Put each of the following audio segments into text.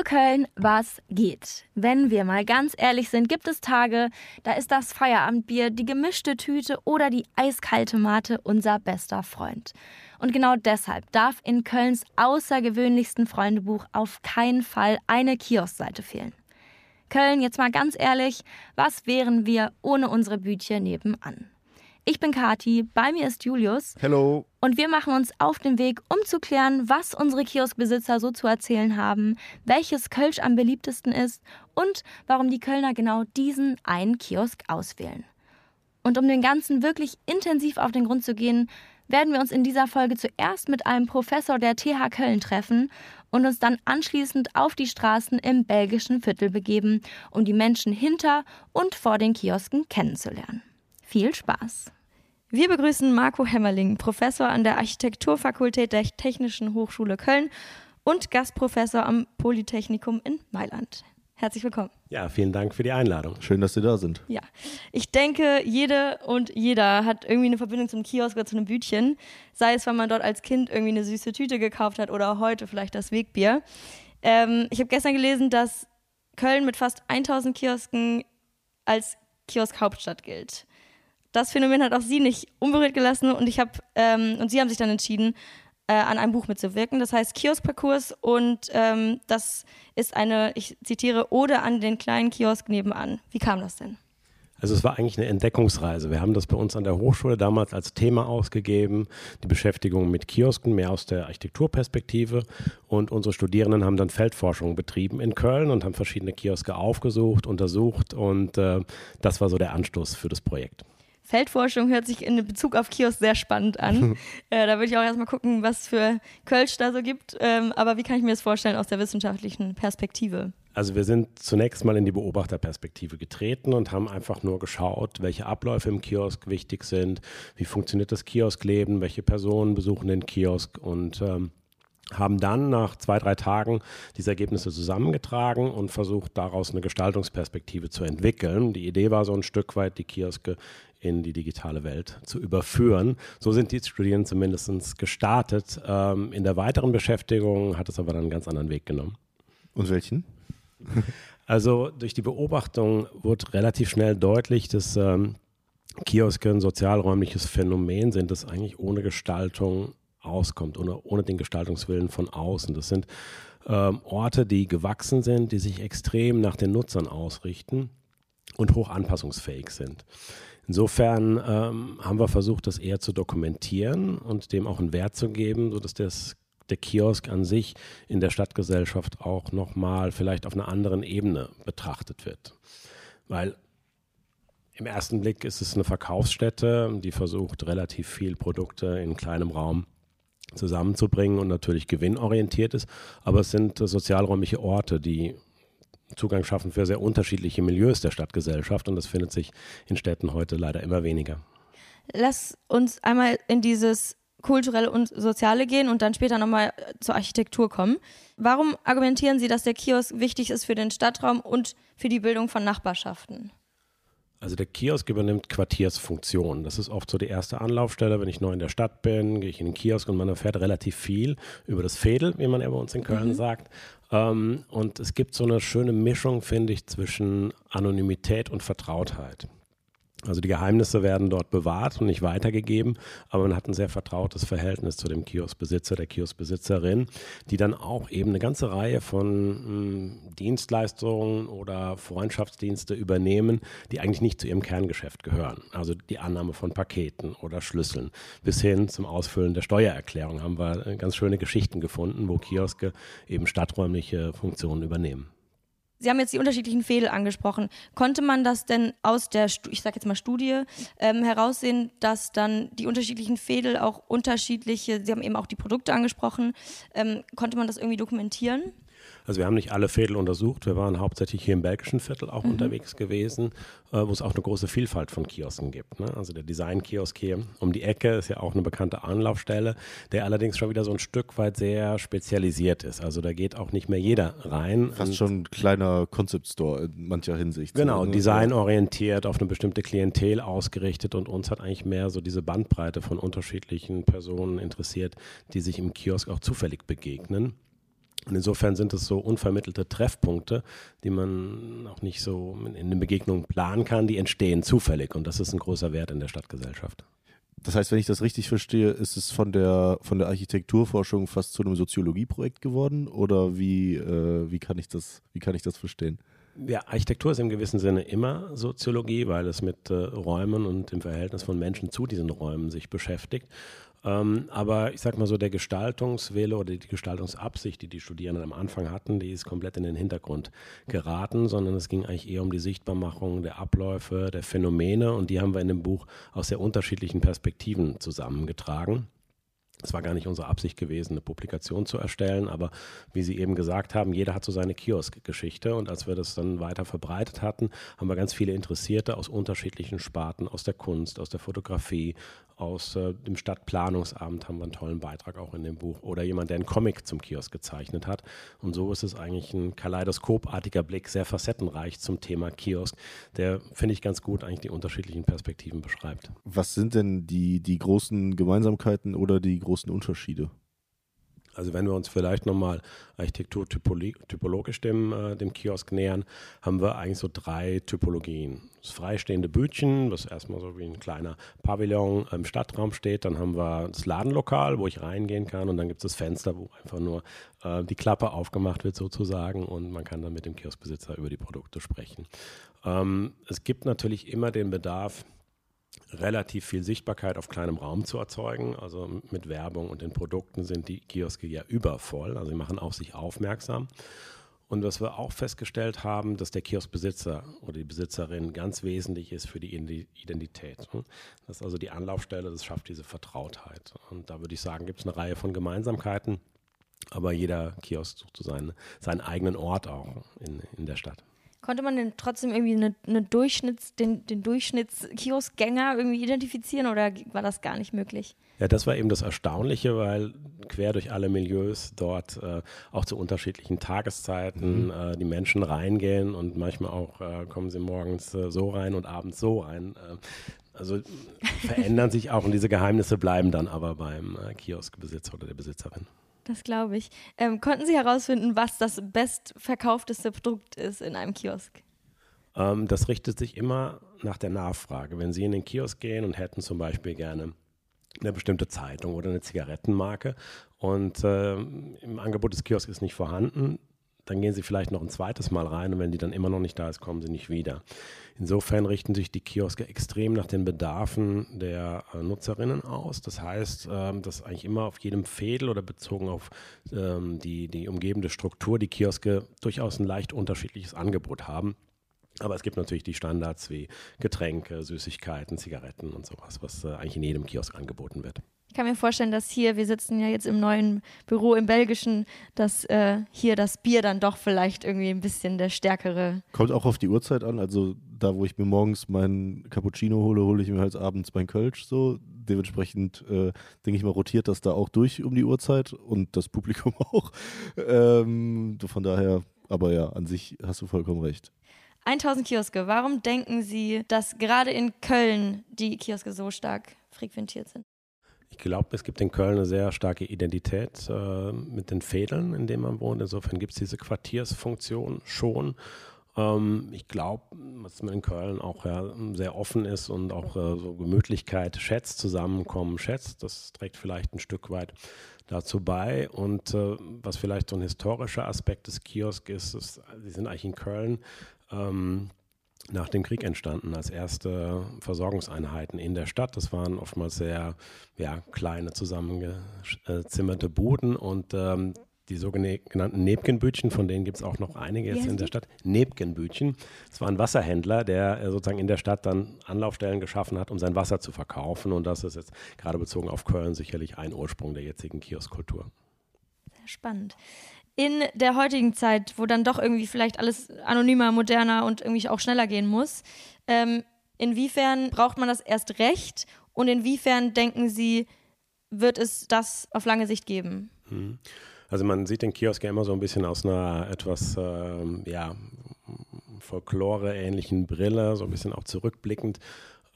Hallo Köln, was geht? Wenn wir mal ganz ehrlich sind, gibt es Tage, da ist das Feierabendbier, die gemischte Tüte oder die eiskalte Mate unser bester Freund. Und genau deshalb darf in Kölns außergewöhnlichsten Freundebuch auf keinen Fall eine Kioskseite fehlen. Köln, jetzt mal ganz ehrlich, was wären wir ohne unsere Bütchen nebenan? Ich bin Kati, bei mir ist Julius. Hello. Und wir machen uns auf den Weg, um zu klären, was unsere Kioskbesitzer so zu erzählen haben, welches Kölsch am beliebtesten ist und warum die Kölner genau diesen einen Kiosk auswählen. Und um den Ganzen wirklich intensiv auf den Grund zu gehen, werden wir uns in dieser Folge zuerst mit einem Professor der TH Köln treffen und uns dann anschließend auf die Straßen im belgischen Viertel begeben, um die Menschen hinter und vor den Kiosken kennenzulernen. Viel Spaß! Wir begrüßen Marco Hemmerling, Professor an der Architekturfakultät der Technischen Hochschule Köln und Gastprofessor am Polytechnikum in Mailand. Herzlich willkommen. Ja, vielen Dank für die Einladung. Schön, dass Sie da sind. Ja, ich denke, jede und jeder hat irgendwie eine Verbindung zum Kiosk oder zu einem Bütchen. Sei es, weil man dort als Kind irgendwie eine süße Tüte gekauft hat oder heute vielleicht das Wegbier. Ähm, ich habe gestern gelesen, dass Köln mit fast 1000 Kiosken als Kiosk-Hauptstadt gilt das Phänomen hat auch sie nicht unberührt gelassen und ich habe ähm, und sie haben sich dann entschieden, äh, an einem Buch mitzuwirken. Das heißt Kioskparcours und ähm, das ist eine, ich zitiere, Ode an den kleinen Kiosk nebenan. Wie kam das denn? Also es war eigentlich eine Entdeckungsreise. Wir haben das bei uns an der Hochschule damals als Thema ausgegeben, die Beschäftigung mit Kiosken, mehr aus der Architekturperspektive. Und unsere Studierenden haben dann Feldforschung betrieben in Köln und haben verschiedene Kioske aufgesucht, untersucht. Und äh, das war so der Anstoß für das Projekt. Feldforschung hört sich in Bezug auf Kiosk sehr spannend an. äh, da würde ich auch erstmal gucken, was für Kölsch da so gibt. Ähm, aber wie kann ich mir das vorstellen aus der wissenschaftlichen Perspektive? Also wir sind zunächst mal in die Beobachterperspektive getreten und haben einfach nur geschaut, welche Abläufe im Kiosk wichtig sind, wie funktioniert das Kioskleben, welche Personen besuchen den Kiosk und ähm, haben dann nach zwei, drei Tagen diese Ergebnisse zusammengetragen und versucht, daraus eine Gestaltungsperspektive zu entwickeln. Die Idee war so ein Stück weit, die Kioske in die digitale Welt zu überführen. So sind die Studierenden zumindest gestartet. Ähm, in der weiteren Beschäftigung hat es aber dann einen ganz anderen Weg genommen. Und welchen? Also durch die Beobachtung wurde relativ schnell deutlich, dass ähm, Kioske ein sozialräumliches Phänomen sind, das eigentlich ohne Gestaltung auskommt, ohne, ohne den Gestaltungswillen von außen. Das sind ähm, Orte, die gewachsen sind, die sich extrem nach den Nutzern ausrichten und hoch anpassungsfähig sind. Insofern ähm, haben wir versucht, das eher zu dokumentieren und dem auch einen Wert zu geben, sodass das, der Kiosk an sich in der Stadtgesellschaft auch nochmal vielleicht auf einer anderen Ebene betrachtet wird. Weil im ersten Blick ist es eine Verkaufsstätte, die versucht, relativ viel Produkte in kleinem Raum zusammenzubringen und natürlich gewinnorientiert ist. Aber es sind sozialräumliche Orte, die Zugang schaffen für sehr unterschiedliche Milieus der Stadtgesellschaft und das findet sich in Städten heute leider immer weniger. Lass uns einmal in dieses kulturelle und soziale gehen und dann später nochmal zur Architektur kommen. Warum argumentieren Sie, dass der Kiosk wichtig ist für den Stadtraum und für die Bildung von Nachbarschaften? Also der Kiosk übernimmt Quartiersfunktionen. Das ist oft so die erste Anlaufstelle. Wenn ich neu in der Stadt bin, gehe ich in den Kiosk und man erfährt relativ viel über das Fädel, wie man ja bei uns in Köln mhm. sagt. Ähm, und es gibt so eine schöne Mischung, finde ich, zwischen Anonymität und Vertrautheit. Also die Geheimnisse werden dort bewahrt und nicht weitergegeben, aber man hat ein sehr vertrautes Verhältnis zu dem Kioskbesitzer, der Kioskbesitzerin, die dann auch eben eine ganze Reihe von hm, Dienstleistungen oder Freundschaftsdienste übernehmen, die eigentlich nicht zu ihrem Kerngeschäft gehören. Also die Annahme von Paketen oder Schlüsseln bis hin zum Ausfüllen der Steuererklärung haben wir äh, ganz schöne Geschichten gefunden, wo Kioske eben stadträumliche Funktionen übernehmen. Sie haben jetzt die unterschiedlichen Fädel angesprochen. Konnte man das denn aus der, ich sage jetzt mal Studie, ähm, heraussehen, dass dann die unterschiedlichen Fädel auch unterschiedliche, Sie haben eben auch die Produkte angesprochen, ähm, konnte man das irgendwie dokumentieren? Also wir haben nicht alle Viertel untersucht. Wir waren hauptsächlich hier im belgischen Viertel auch mhm. unterwegs gewesen, äh, wo es auch eine große Vielfalt von Kiosken gibt. Ne? Also der Design-Kiosk hier um die Ecke ist ja auch eine bekannte Anlaufstelle, der allerdings schon wieder so ein Stück weit sehr spezialisiert ist. Also da geht auch nicht mehr jeder rein. Fast schon ein kleiner Concept Store in mancher Hinsicht. Genau, ne? designorientiert, auf eine bestimmte Klientel ausgerichtet und uns hat eigentlich mehr so diese Bandbreite von unterschiedlichen Personen interessiert, die sich im Kiosk auch zufällig begegnen. Und insofern sind es so unvermittelte Treffpunkte, die man auch nicht so in den Begegnungen planen kann, die entstehen zufällig. Und das ist ein großer Wert in der Stadtgesellschaft. Das heißt, wenn ich das richtig verstehe, ist es von der, von der Architekturforschung fast zu einem Soziologieprojekt geworden? Oder wie, äh, wie, kann ich das, wie kann ich das verstehen? Ja, Architektur ist im gewissen Sinne immer Soziologie, weil es mit äh, Räumen und dem Verhältnis von Menschen zu diesen Räumen sich beschäftigt. Ähm, aber ich sag mal so, der Gestaltungswille oder die Gestaltungsabsicht, die die Studierenden am Anfang hatten, die ist komplett in den Hintergrund geraten, sondern es ging eigentlich eher um die Sichtbarmachung der Abläufe, der Phänomene und die haben wir in dem Buch aus sehr unterschiedlichen Perspektiven zusammengetragen. Es war gar nicht unsere Absicht gewesen, eine Publikation zu erstellen, aber wie Sie eben gesagt haben, jeder hat so seine Kiosk-Geschichte und als wir das dann weiter verbreitet hatten, haben wir ganz viele Interessierte aus unterschiedlichen Sparten, aus der Kunst, aus der Fotografie, aus äh, dem Stadtplanungsamt haben wir einen tollen Beitrag auch in dem Buch oder jemand, der einen Comic zum Kiosk gezeichnet hat und so ist es eigentlich ein kaleidoskopartiger Blick, sehr facettenreich zum Thema Kiosk, der, finde ich, ganz gut eigentlich die unterschiedlichen Perspektiven beschreibt. Was sind denn die, die großen Gemeinsamkeiten oder die großen Unterschiede? Also wenn wir uns vielleicht nochmal architekturtypologisch dem, äh, dem Kiosk nähern, haben wir eigentlich so drei Typologien. Das freistehende Bütchen, was erstmal so wie ein kleiner Pavillon im Stadtraum steht. Dann haben wir das Ladenlokal, wo ich reingehen kann. Und dann gibt es das Fenster, wo einfach nur äh, die Klappe aufgemacht wird sozusagen. Und man kann dann mit dem Kioskbesitzer über die Produkte sprechen. Ähm, es gibt natürlich immer den Bedarf, relativ viel Sichtbarkeit auf kleinem Raum zu erzeugen. Also mit Werbung und den Produkten sind die Kioske ja übervoll. Also sie machen auf sich aufmerksam. Und was wir auch festgestellt haben, dass der Kioskbesitzer oder die Besitzerin ganz wesentlich ist für die Identität. Das ist also die Anlaufstelle, das schafft diese Vertrautheit. Und da würde ich sagen, gibt es eine Reihe von Gemeinsamkeiten, aber jeder Kiosk sucht so seinen, seinen eigenen Ort auch in, in der Stadt. Konnte man denn trotzdem irgendwie eine, eine Durchschnitts, den, den Durchschnittskioskgänger irgendwie identifizieren oder war das gar nicht möglich? Ja, das war eben das Erstaunliche, weil quer durch alle Milieus dort äh, auch zu unterschiedlichen Tageszeiten mhm. äh, die Menschen reingehen und manchmal auch äh, kommen sie morgens äh, so rein und abends so rein. Äh, also verändern sich auch und diese Geheimnisse bleiben dann aber beim äh, Kioskbesitzer oder der Besitzerin. Das glaube ich. Ähm, konnten Sie herausfinden, was das bestverkaufteste Produkt ist in einem Kiosk? Ähm, das richtet sich immer nach der Nachfrage. Wenn Sie in den Kiosk gehen und hätten zum Beispiel gerne eine bestimmte Zeitung oder eine Zigarettenmarke und äh, im Angebot des Kiosks ist nicht vorhanden, dann gehen sie vielleicht noch ein zweites Mal rein und wenn die dann immer noch nicht da ist, kommen sie nicht wieder. Insofern richten sich die Kioske extrem nach den Bedarfen der äh, Nutzerinnen aus. Das heißt, ähm, dass eigentlich immer auf jedem Fädel oder bezogen auf ähm, die, die umgebende Struktur die Kioske durchaus ein leicht unterschiedliches Angebot haben. Aber es gibt natürlich die Standards wie Getränke, Süßigkeiten, Zigaretten und sowas, was äh, eigentlich in jedem Kiosk angeboten wird. Ich kann mir vorstellen, dass hier, wir sitzen ja jetzt im neuen Büro im Belgischen, dass äh, hier das Bier dann doch vielleicht irgendwie ein bisschen der stärkere. Kommt auch auf die Uhrzeit an. Also da, wo ich mir morgens meinen Cappuccino hole, hole ich mir halt abends mein Kölsch so. Dementsprechend äh, denke ich mal, rotiert das da auch durch um die Uhrzeit und das Publikum auch. Ähm, von daher, aber ja, an sich hast du vollkommen recht. 1000 Kioske. Warum denken Sie, dass gerade in Köln die Kioske so stark frequentiert sind? Glaube, es gibt in Köln eine sehr starke Identität äh, mit den Fädeln, in denen man wohnt. Insofern gibt es diese Quartiersfunktion schon. Ähm, ich glaube, dass man in Köln auch ja, sehr offen ist und auch äh, so Gemütlichkeit schätzt, Zusammenkommen schätzt. Das trägt vielleicht ein Stück weit dazu bei. Und äh, was vielleicht so ein historischer Aspekt des Kiosk ist, ist, sie sind eigentlich in Köln. Ähm, nach dem Krieg entstanden als erste Versorgungseinheiten in der Stadt. Das waren oftmals sehr ja, kleine zusammengezimmerte Buden und ähm, die sogenannten Nebkenbütchen, von denen gibt es auch noch einige jetzt in der Stadt. Nebkenbütchen. Es war ein Wasserhändler, der äh, sozusagen in der Stadt dann Anlaufstellen geschaffen hat, um sein Wasser zu verkaufen. Und das ist jetzt gerade bezogen auf Köln sicherlich ein Ursprung der jetzigen Kioskkultur. Sehr spannend in der heutigen Zeit, wo dann doch irgendwie vielleicht alles anonymer, moderner und irgendwie auch schneller gehen muss, ähm, inwiefern braucht man das erst recht und inwiefern denken Sie, wird es das auf lange Sicht geben? Hm. Also man sieht den Kiosk ja immer so ein bisschen aus einer etwas, ähm, ja, Folklore-ähnlichen Brille, so ein bisschen auch zurückblickend.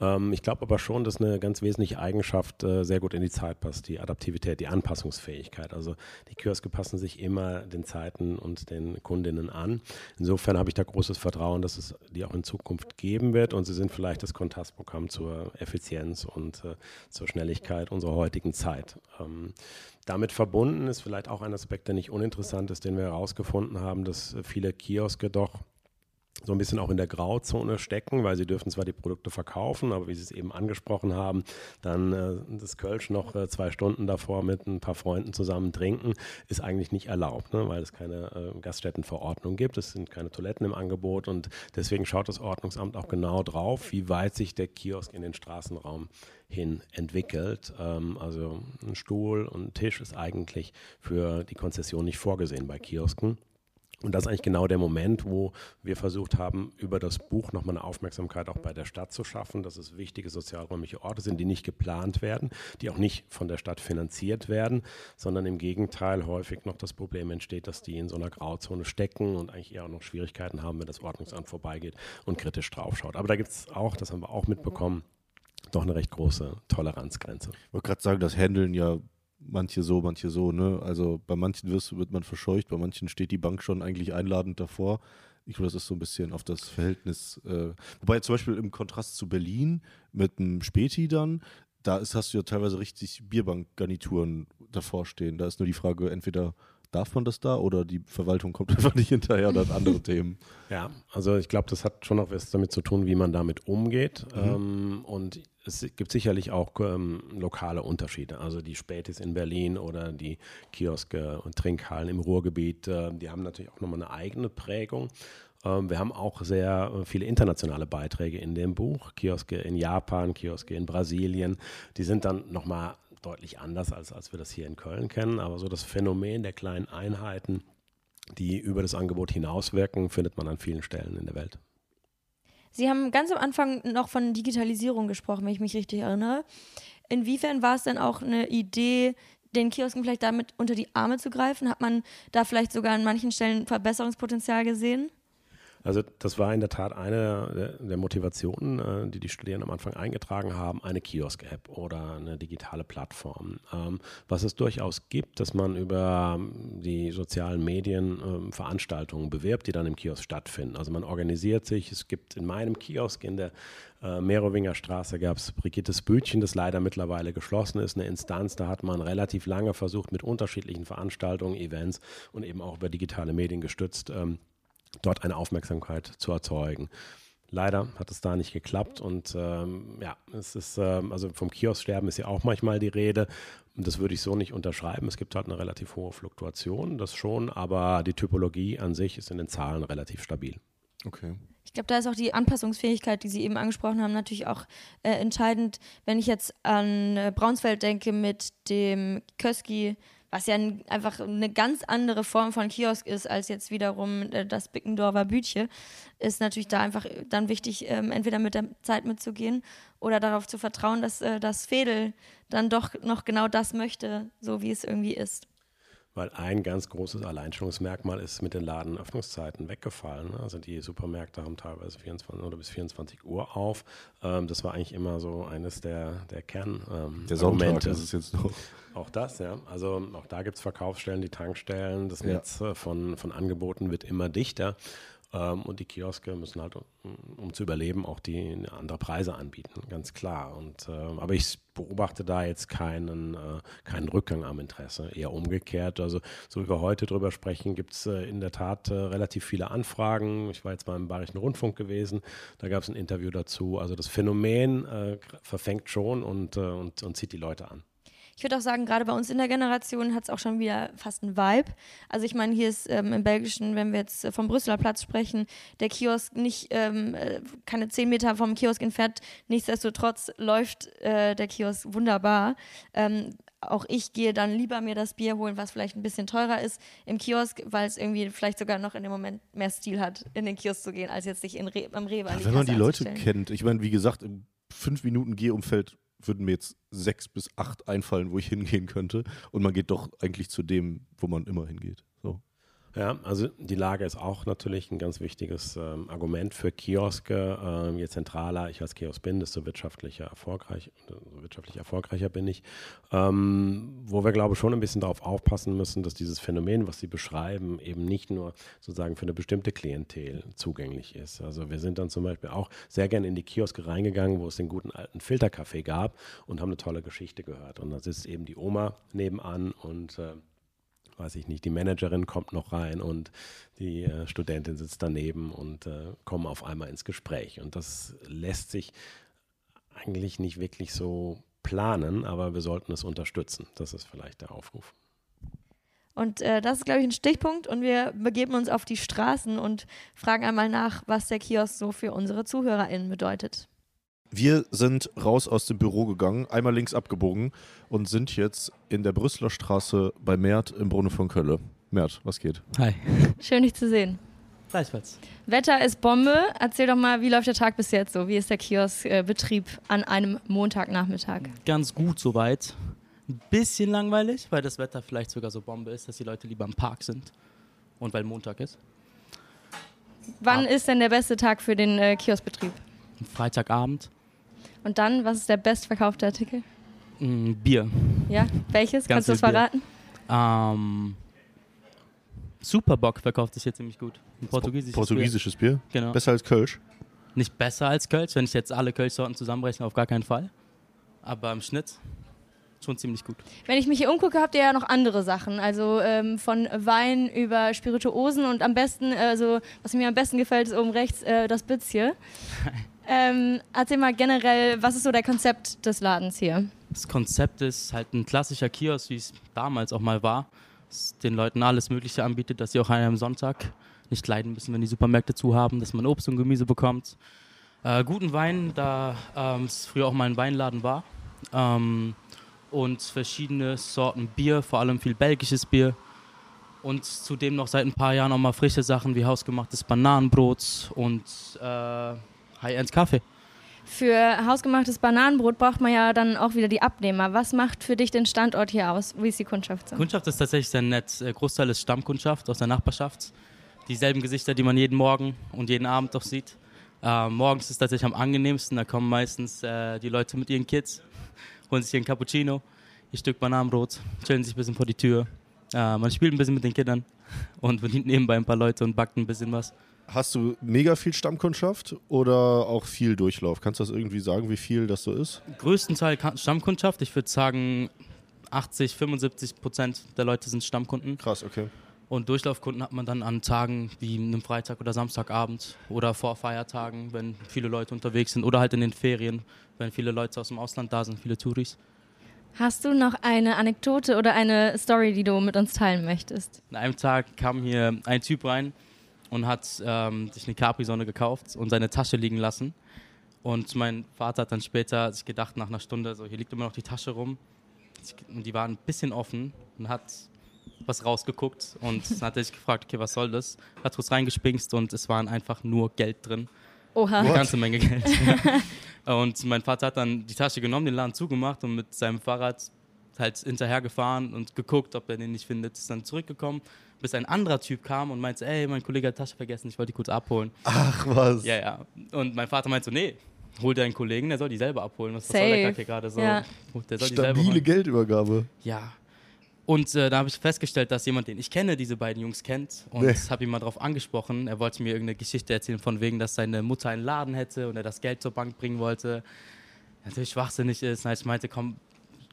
Ähm, ich glaube aber schon, dass eine ganz wesentliche Eigenschaft äh, sehr gut in die Zeit passt, die Adaptivität, die Anpassungsfähigkeit. Also die Kioske passen sich immer den Zeiten und den Kundinnen an. Insofern habe ich da großes Vertrauen, dass es die auch in Zukunft geben wird und sie sind vielleicht das Kontrastprogramm zur Effizienz und äh, zur Schnelligkeit unserer heutigen Zeit. Ähm, damit verbunden ist vielleicht auch ein Aspekt, der nicht uninteressant ist, den wir herausgefunden haben, dass viele Kioske doch so ein bisschen auch in der Grauzone stecken, weil sie dürfen zwar die Produkte verkaufen, aber wie Sie es eben angesprochen haben, dann äh, das Kölsch noch äh, zwei Stunden davor mit ein paar Freunden zusammen trinken, ist eigentlich nicht erlaubt, ne? weil es keine äh, Gaststättenverordnung gibt, es sind keine Toiletten im Angebot und deswegen schaut das Ordnungsamt auch genau drauf, wie weit sich der Kiosk in den Straßenraum hin entwickelt. Ähm, also ein Stuhl und ein Tisch ist eigentlich für die Konzession nicht vorgesehen bei Kiosken. Und das ist eigentlich genau der Moment, wo wir versucht haben, über das Buch nochmal eine Aufmerksamkeit auch bei der Stadt zu schaffen, dass es wichtige sozialräumliche Orte sind, die nicht geplant werden, die auch nicht von der Stadt finanziert werden, sondern im Gegenteil häufig noch das Problem entsteht, dass die in so einer Grauzone stecken und eigentlich eher auch noch Schwierigkeiten haben, wenn das Ordnungsamt vorbeigeht und kritisch draufschaut. Aber da gibt es auch, das haben wir auch mitbekommen, doch eine recht große Toleranzgrenze. Ich wollte gerade sagen, das Handeln ja manche so, manche so, ne? Also bei manchen wird man verscheucht, bei manchen steht die Bank schon eigentlich einladend davor. Ich glaube, das ist so ein bisschen auf das Verhältnis. Äh, wobei zum Beispiel im Kontrast zu Berlin mit einem Späti dann, da ist, hast du ja teilweise richtig Bierbankgarnituren davor stehen. Da ist nur die Frage, entweder darf man das da oder die Verwaltung kommt einfach nicht hinterher oder hat andere Themen? Ja, also ich glaube, das hat schon auch was damit zu tun, wie man damit umgeht. Mhm. Ähm, und es gibt sicherlich auch ähm, lokale Unterschiede. Also die Spätis in Berlin oder die Kioske und Trinkhallen im Ruhrgebiet, äh, die haben natürlich auch nochmal eine eigene Prägung. Ähm, wir haben auch sehr äh, viele internationale Beiträge in dem Buch. Kioske in Japan, Kioske in Brasilien. Die sind dann nochmal deutlich anders, als, als wir das hier in Köln kennen. Aber so das Phänomen der kleinen Einheiten, die über das Angebot hinauswirken, findet man an vielen Stellen in der Welt. Sie haben ganz am Anfang noch von Digitalisierung gesprochen, wenn ich mich richtig erinnere. Inwiefern war es denn auch eine Idee, den Kiosken vielleicht damit unter die Arme zu greifen? Hat man da vielleicht sogar an manchen Stellen Verbesserungspotenzial gesehen? Also das war in der Tat eine der, Motivationen, äh, die die Studierenden am Anfang eingetragen haben, eine Kiosk-App oder eine digitale Plattform. Ähm, was es durchaus gibt, dass man über ähm, die sozialen Medien ähm, Veranstaltungen bewirbt, die dann im Kiosk stattfinden. Also man organisiert sich, es gibt in meinem Kiosk in der äh, Merowinger Straße gab es Brigittes Bütchen, das leider mittlerweile geschlossen ist, eine Instanz, da hat man relativ lange versucht, mit unterschiedlichen Veranstaltungen, Events und eben auch über digitale Medien gestützt, dort eine Aufmerksamkeit zu erzeugen. Leider hat es da nicht geklappt und ähm, ja, es ist, ähm, also vom Kiosksterben ist ja auch manchmal die Rede. Und das würde ich so nicht unterschreiben. Es gibt halt eine relativ hohe Fluktuation, das schon, aber die Typologie an sich ist in den Zahlen relativ stabil. Okay. Ich glaube, da ist auch die Anpassungsfähigkeit, die Sie eben angesprochen haben, natürlich auch äh, entscheidend. Wenn ich jetzt an äh, Braunsfeld denke mit dem Köski, was ja ein, einfach eine ganz andere Form von Kiosk ist als jetzt wiederum äh, das Bickendorfer Bütche, ist natürlich da einfach dann wichtig, ähm, entweder mit der Zeit mitzugehen oder darauf zu vertrauen, dass äh, das Fädel dann doch noch genau das möchte, so wie es irgendwie ist. Weil ein ganz großes Alleinstellungsmerkmal ist mit den Ladenöffnungszeiten weggefallen. Also die Supermärkte haben teilweise 24 oder bis 24 Uhr auf. Ähm, das war eigentlich immer so eines der, der Kern. Ähm, der Sonntag ist es jetzt noch. Auch das, ja. Also auch da gibt es Verkaufsstellen, die Tankstellen. Das Netz ja. von, von Angeboten wird immer dichter. Ähm, und die Kioske müssen halt, um, zu überleben, auch die andere Preise anbieten, ganz klar. Und, äh, aber ich beobachte da jetzt keinen, äh, keinen Rückgang am Interesse, eher umgekehrt. Also so wie wir heute drüber sprechen, gibt es äh, in der Tat äh, relativ viele Anfragen. Ich war jetzt mal im Bayerischen Rundfunk gewesen, da gab es ein Interview dazu. Also das Phänomen verfängt schon und, und, und zieht die Leute an. Ich würde auch sagen, gerade bei uns in der Generation hat es auch schon wieder fast einen Vibe. Also ich meine, hier ist ähm, im Belgischen, wenn wir jetzt vom Brüsseler Platz sprechen, der Kiosk nicht, ähm, äh, keine zehn Meter vom Kiosk entfernt. Nichtsdestotrotz läuft äh, der Kiosk wunderbar. Ähm, auch ich gehe dann lieber mir das Bier holen, was vielleicht ein bisschen teurer ist im Kiosk, weil es irgendwie vielleicht sogar noch in dem Moment mehr Stil hat, in den Kiosk zu gehen, als jetzt sich in Re am Rewe ja, Wenn man die Leute kennt, ich meine, wie gesagt, im fünf Minuten Gehumfeld würden mir jetzt sechs bis acht einfallen, wo ich hingehen könnte. Und man geht doch eigentlich zu dem, wo man immer hingeht. Ja, also die Lage ist auch natürlich ein ganz wichtiges ähm, Argument für Kioske. Ähm, je zentraler ich als Kiosk bin, desto wirtschaftlicher, erfolgreich, äh, wirtschaftlich erfolgreicher bin ich. Ähm, wo wir, glaube ich, schon ein bisschen darauf aufpassen müssen, dass dieses Phänomen, was Sie beschreiben, eben nicht nur sozusagen für eine bestimmte Klientel zugänglich ist. Also wir sind dann zum Beispiel auch sehr gerne in die Kioske reingegangen, wo es den guten alten Filterkaffee gab und haben eine tolle Geschichte gehört. Und da sitzt eben die Oma nebenan und äh, weiß ich nicht, die Managerin kommt noch rein und die äh, Studentin sitzt daneben und äh, kommen auf einmal ins Gespräch. Und das lässt sich eigentlich nicht wirklich so planen, aber wir sollten es unterstützen. Das ist vielleicht der Aufruf. Und äh, das ist, glaube ich, ein Stichpunkt. Und wir begeben uns auf die Straßen und fragen einmal nach, was der Kiosk so für unsere ZuhörerInnen bedeutet. Wir sind raus aus dem Büro gegangen, einmal links abgebogen und sind jetzt in der Brüsseler Straße bei Mert im Brunnen von Kölle. Mert, was geht? Hi. Schön, dich zu sehen. Gleichfalls. Wetter ist Bombe. Erzähl doch mal, wie läuft der Tag bis jetzt so? Wie ist der Kioskbetrieb an einem Montagnachmittag? Ganz gut soweit. Ein bisschen langweilig, weil das Wetter vielleicht sogar so Bombe ist, dass die Leute lieber im Park sind und weil Montag ist. Wann ah. ist denn der beste Tag für den äh, Kioskbetrieb? Freitagabend. Und dann, was ist der bestverkaufte Artikel? Mm, Bier. Ja, welches? Ganz Kannst du das verraten? Ähm, Superbock verkauft sich hier ziemlich gut. Ein portugiesisches, portugiesisches Bier. Bier. Genau. Besser als Kölsch? Nicht besser als Kölsch, wenn ich jetzt alle Kölschsorten zusammenrechne, auf gar keinen Fall. Aber im Schnitt schon ziemlich gut. Wenn ich mich hier umgucke, habt ihr ja noch andere Sachen. Also ähm, von Wein über Spirituosen und am besten, also was mir am besten gefällt, ist oben rechts äh, das Bitz hier. Ähm, erzähl mal generell, was ist so der Konzept des Ladens hier? Das Konzept ist halt ein klassischer Kiosk, wie es damals auch mal war. Das den Leuten alles Mögliche anbietet, dass sie auch an einem Sonntag nicht leiden müssen, wenn die Supermärkte zu haben, dass man Obst und Gemüse bekommt. Äh, guten Wein, da ähm, es früher auch mal ein Weinladen war. Ähm, und verschiedene Sorten Bier, vor allem viel belgisches Bier. Und zudem noch seit ein paar Jahren auch mal frische Sachen wie hausgemachtes Bananenbrot und äh, High-End-Kaffee. Für hausgemachtes Bananenbrot braucht man ja dann auch wieder die Abnehmer. Was macht für dich den Standort hier aus? Wie ist die Kundschaft so? Kundschaft ist tatsächlich sehr nett. Der Großteil ist Stammkundschaft aus der Nachbarschaft. Dieselben Gesichter, die man jeden Morgen und jeden Abend doch sieht. Äh, morgens ist es tatsächlich am angenehmsten. Da kommen meistens äh, die Leute mit ihren Kids, holen sich ihren Cappuccino, ein Stück Bananenbrot, chillen sich ein bisschen vor die Tür. Äh, man spielt ein bisschen mit den Kindern und bedient nebenbei ein paar Leute und backt ein bisschen was. Hast du mega viel Stammkundschaft oder auch viel Durchlauf? Kannst du das irgendwie sagen, wie viel das so ist? Größtenteils Stammkundschaft. Ich würde sagen, 80, 75 Prozent der Leute sind Stammkunden. Krass, okay. Und Durchlaufkunden hat man dann an Tagen wie einem Freitag oder Samstagabend oder vor Feiertagen, wenn viele Leute unterwegs sind oder halt in den Ferien, wenn viele Leute aus dem Ausland da sind, viele Touris. Hast du noch eine Anekdote oder eine Story, die du mit uns teilen möchtest? An einem Tag kam hier ein Typ rein, und hat ähm, sich eine Capri-Sonne gekauft und seine Tasche liegen lassen. Und mein Vater hat dann später sich gedacht, nach einer Stunde, so hier liegt immer noch die Tasche rum. Und die war ein bisschen offen und hat was rausgeguckt und dann hat er sich gefragt, okay, was soll das? Hat kurz reingespinkst und es waren einfach nur Geld drin. Oha. Eine ganze Menge Geld. und mein Vater hat dann die Tasche genommen, den Laden zugemacht und mit seinem Fahrrad halt hinterhergefahren und geguckt, ob er den nicht findet. Ist dann zurückgekommen, bis ein anderer Typ kam und meinte, ey, mein Kollege hat Tasche vergessen, ich wollte die kurz abholen. Ach was. Ja, ja. Und mein Vater meinte so, nee, hol deinen Kollegen, der soll die selber abholen. Was, was soll der Kacke gerade so? Ja. Der soll Stabile Geldübergabe. Ja. Und äh, da habe ich festgestellt, dass jemand, den ich kenne, diese beiden Jungs kennt. Und nee. habe ihn mal darauf angesprochen. Er wollte mir irgendeine Geschichte erzählen, von wegen, dass seine Mutter einen Laden hätte und er das Geld zur Bank bringen wollte. Natürlich schwachsinnig ist. Und ich meinte, komm,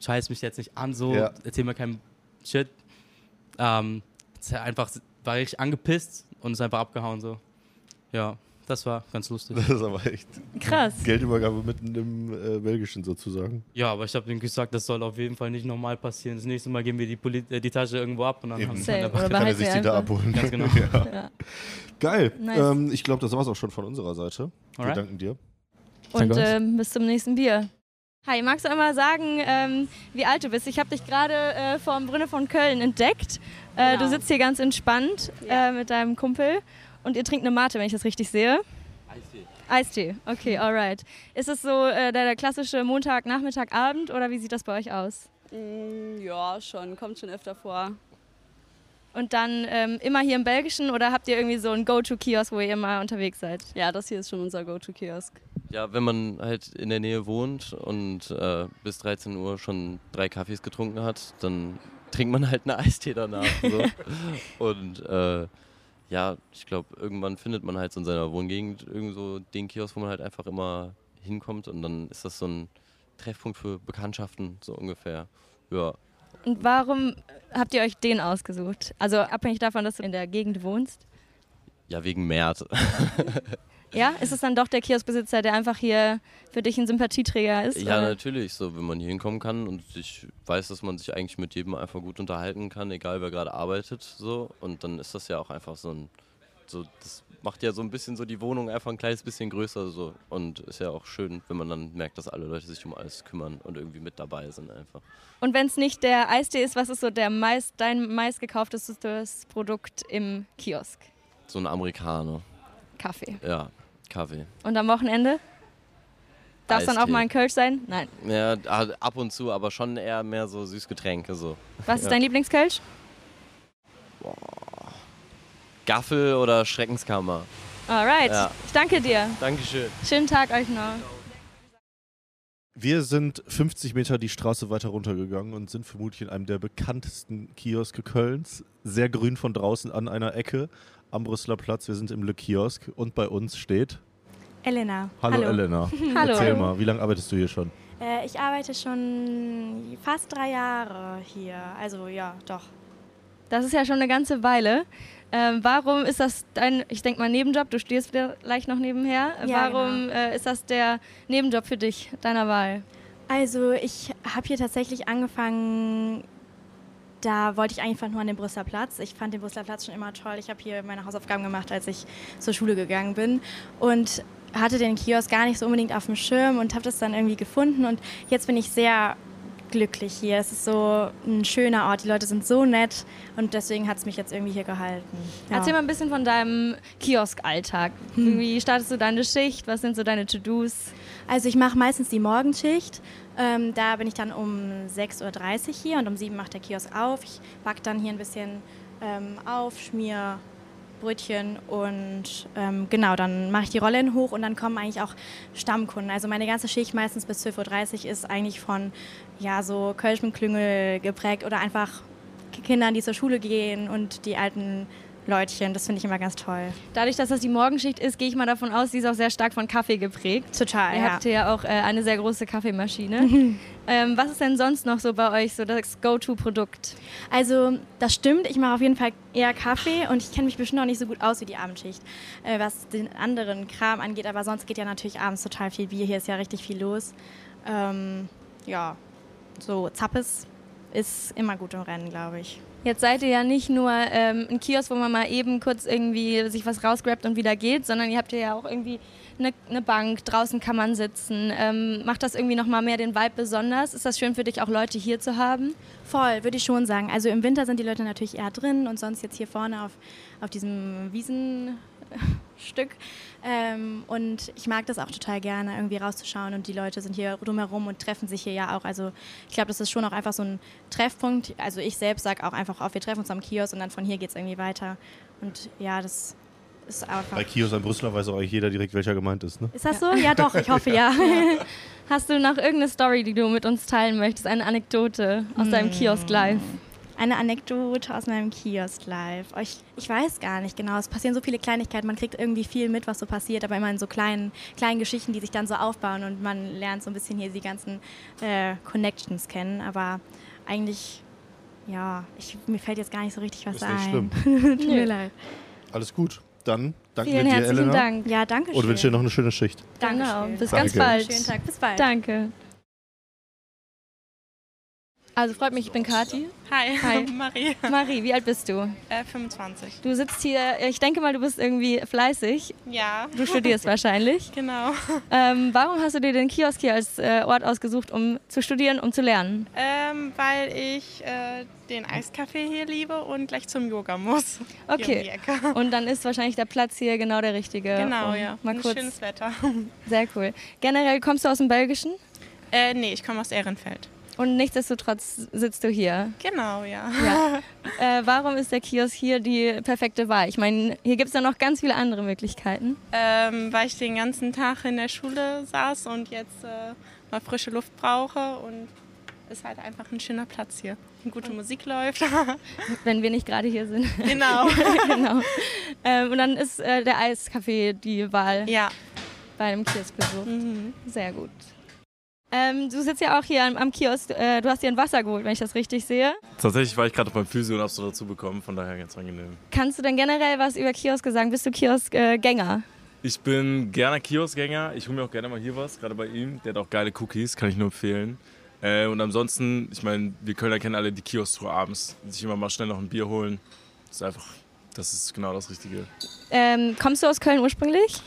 scheiß mich jetzt nicht an, so, ja. erzähl mir keinen Shit. Ähm, einfach war ich angepisst und ist einfach abgehauen so. Ja, das war ganz lustig. Das ist aber echt krass. Geldübergabe mitten im äh, Belgischen sozusagen. Ja, aber ich habe ihm gesagt, das soll auf jeden Fall nicht normal passieren. Das nächste Mal geben wir die, Poli äh, die Tasche irgendwo ab und dann haben wir Dann kann er sich die da abholen. Ganz genau. ja. Ja. Geil. Nice. Ähm, ich glaube, das war es auch schon von unserer Seite. Alright. Wir danken dir. Und ähm, bis zum nächsten Bier. Hi, magst du einmal sagen, ähm, wie alt du bist? Ich habe dich gerade äh, vor dem Brünne von Köln entdeckt. Äh, genau. Du sitzt hier ganz entspannt ja. äh, mit deinem Kumpel und ihr trinkt eine Mate, wenn ich das richtig sehe. Eistee. Eistee, okay, alright. Ist es so äh, der, der, klassische Montag, Nachmittag, Abend oder wie sieht das bei euch aus? Mm, ja, schon, kommt schon öfter vor. Und dann ähm, immer hier im Belgischen oder habt ihr irgendwie so einen Go-To-Kiosk, wo ihr immer unterwegs seid? Ja, das hier ist schon unser Go-To-Kiosk. Ja, wenn man halt in der Nähe wohnt und äh, bis 13 Uhr schon drei Kaffees getrunken hat, dann trinkt man halt eine Eistee danach. So. und äh, ja, ich glaube, irgendwann findet man halt so in seiner Wohngegend irgendwo den Kiosk, wo man halt einfach immer hinkommt und dann ist das so ein Treffpunkt für Bekanntschaften, so ungefähr. Ja. Und warum habt ihr euch den ausgesucht? Also abhängig davon, dass du in der Gegend wohnst? Ja, wegen Mert. ja, ist es dann doch der Kioskbesitzer, der einfach hier für dich ein Sympathieträger ist? Ja, oder? natürlich. So, wenn man hier hinkommen kann und ich weiß, dass man sich eigentlich mit jedem einfach gut unterhalten kann, egal wer gerade arbeitet, so. Und dann ist das ja auch einfach so ein, so, das macht ja so ein bisschen so die Wohnung einfach ein kleines bisschen größer, so. Und ist ja auch schön, wenn man dann merkt, dass alle Leute sich um alles kümmern und irgendwie mit dabei sind einfach. Und wenn es nicht der Eistee ist, was ist so der meist, dein meistgekauftestes Produkt im Kiosk? So ein Amerikaner. Kaffee. Ja, Kaffee. Und am Wochenende? Darf es dann auch mal ein Kölsch sein? Nein. Ja, ab und zu, aber schon eher mehr so Süßgetränke so. Was ist Ja. dein Lieblingskölsch? Gaffel oder Schreckenskammer. Alright. Ja. Ich danke dir. Dankeschön. Schönen Tag euch noch. Wir sind 50 Meter die Straße weiter runtergegangen und sind vermutlich in einem der bekanntesten Kioske Kölns. Sehr grün von draußen an einer Ecke am Brüsseler Platz. Wir sind im Le Kiosk und bei uns steht. Elena. Hallo, Elena. Hallo. Erzähl mal, wie lange arbeitest du hier schon? Äh, ich arbeite schon fast drei Jahre hier. Also ja, doch. Das ist ja schon eine ganze Weile. Ähm, warum ist das dein, ich denke mal, Nebenjob? Du studierst vielleicht noch nebenher. Ja, warum genau. äh, ist das der Nebenjob für dich, deiner Wahl? Also ich habe hier tatsächlich angefangen, da wollte ich einfach nur an den Brüsseler Platz. Ich fand den Brüsseler Platz schon immer toll. Ich habe hier meine Hausaufgaben gemacht, als ich zur Schule gegangen bin. Und hatte den Kiosk gar nicht so unbedingt auf dem Schirm und habe das dann irgendwie gefunden. Und jetzt bin ich sehr glücklich hier. Es ist so ein schöner Ort. Die Leute sind so nett und deswegen hat es mich jetzt irgendwie hier gehalten. Ja. Erzähl mal ein bisschen von deinem Kiosk-Alltag. Hm. Wie startest du deine Schicht? Was sind so deine To-Dos? Also ich mache meistens die Morgenschicht. Ähm, da bin ich dann um 6.30 Uhr hier und um 7 Uhr macht der Kiosk auf. Ich back dann hier ein bisschen ähm, auf, schmier Brötchen und ähm, genau, dann mache ich die Rollen hoch und dann kommen eigentlich auch Stammkunden. Also meine ganze Schicht meistens bis 12.30 Uhr ist eigentlich von ja, so Kölsch mit Klüngel geprägt oder einfach Kindern, die zur Schule gehen und die alten Leutchen. Das finde ich immer ganz toll. Dadurch, dass das die Morgenschicht ist, gehe ich mal davon aus, sie ist auch sehr stark von Kaffee geprägt. Total, Ihr ja. habt ja auch äh, eine sehr große Kaffeemaschine. ähm, was ist denn sonst noch so bei euch so das Go-To-Produkt? Also das stimmt, ich mache auf jeden Fall eher Kaffee und ich kenne mich bestimmt auch nicht so gut aus wie die Abendschicht, äh, was den anderen Kram angeht, aber sonst geht ja natürlich abends total viel Bier, hier ist ja richtig viel los. Ähm, ja, so Zappes ist immer gut im Rennen, glaube ich. Jetzt seid ihr ja nicht nur ähm, ein Kiosk, wo man mal eben kurz irgendwie sich was rausgrabt und wieder geht, sondern ihr habt ja auch irgendwie eine, eine Bank, draußen kann man sitzen. Ähm, macht das irgendwie nochmal mehr den Vibe besonders? Ist das schön für dich, auch Leute hier zu haben? Voll, würde ich schon sagen. Also im Winter sind die Leute natürlich eher drin und sonst jetzt hier vorne auf, auf diesem Wiesenstück. Ähm, und ich mag das auch total gerne, irgendwie rauszuschauen und die Leute sind hier drumherum und treffen sich hier ja auch. Also ich glaube, das ist schon auch einfach so ein Treffpunkt. Also ich selbst sage auch einfach auf, wir treffen uns am Kiosk und dann von hier geht es irgendwie weiter. Und ja, das ist einfach... Bei Kiosk in Brüssel weiß auch eigentlich jeder direkt, welcher gemeint ist. Ne? Ist das so? Ja, doch, ich hoffe ja. Hast du noch irgendeine Story, die du mit uns teilen möchtest? Eine Anekdote aus deinem Kiosk live? Eine Anekdote aus meinem Kiosk live. Oh, Ich, ich weiß gar nicht genau. Es passieren so viele Kleinigkeiten. Man kriegt irgendwie viel mit, was so passiert, aber immer in so kleinen, kleinen Geschichten, die sich dann so aufbauen und man lernt so ein bisschen hier die ganzen äh, Connections kennen. Aber eigentlich, ja, ich, mir fällt jetzt gar nicht so richtig was Ist nicht ein. Tut mir leid. Alles gut. Dann danke Vielen dir, herzlichen Elena. Dank. Ja, danke schön. Und wünsche dir noch eine schöne Schicht. Genau. Dankeschön. Bis Danke. ganz bald. Schönen Tag. Bis bald. Danke. Also freut mich, ich bin Kati. Hi, Hi. Marie. Marie, wie alt bist du? Äh, 25. Du sitzt hier, ich denke mal, du bist irgendwie fleißig. Ja, Du studierst wahrscheinlich. genau. Ähm, warum hast du dir den Kiosk hier als äh, Ort ausgesucht, um zu studieren, um zu lernen? Ähm, weil ich äh, den Eiskaffee hier liebe und gleich zum Yoga muss. Um Okay. Ecke. Und dann ist wahrscheinlich der Platz hier genau der richtige. Genau, um ja. Mal Ein kurz. schönes Wetter. Sehr cool. Generell kommst du aus dem Belgischen? Äh, nee, ich komme aus Ehrenfeld. Und nichtsdestotrotz sitzt du hier. Genau, ja. Ja. Äh, warum ist der Kiosk hier die perfekte Wahl? Ich meine, hier gibt es ja noch ganz viele andere Möglichkeiten. Ähm, weil ich den ganzen Tag in der Schule saß und jetzt äh, mal frische Luft brauche und ist halt einfach ein schöner Platz hier. Und gute Musik läuft. Wenn wir nicht gerade hier sind. genau. genau. Ähm, und dann ist äh, der Eiskaffee die Wahl Ja. bei einem Kioskbesuch. Mhm. Sehr gut. Ähm, du sitzt ja auch hier am, am Kiosk. Äh, du hast dir ein Wasser geholt, wenn ich das richtig sehe. Tatsächlich war ich gerade beim Physio und hab's so dazu bekommen, von daher ganz angenehm. Kannst du denn generell was über Kioske sagen? Bist du Kioskgänger? Ich bin gerne Kioskgänger. Ich hole mir auch gerne mal hier was, gerade bei ihm. Der hat auch geile Cookies, kann ich nur empfehlen. Äh, und ansonsten, ich meine, wir Kölner kennen alle die Kiosk-Tour abends. Sich immer mal schnell noch ein Bier holen. Das ist einfach, das ist genau das Richtige. ähm, kommst du aus Köln ursprünglich?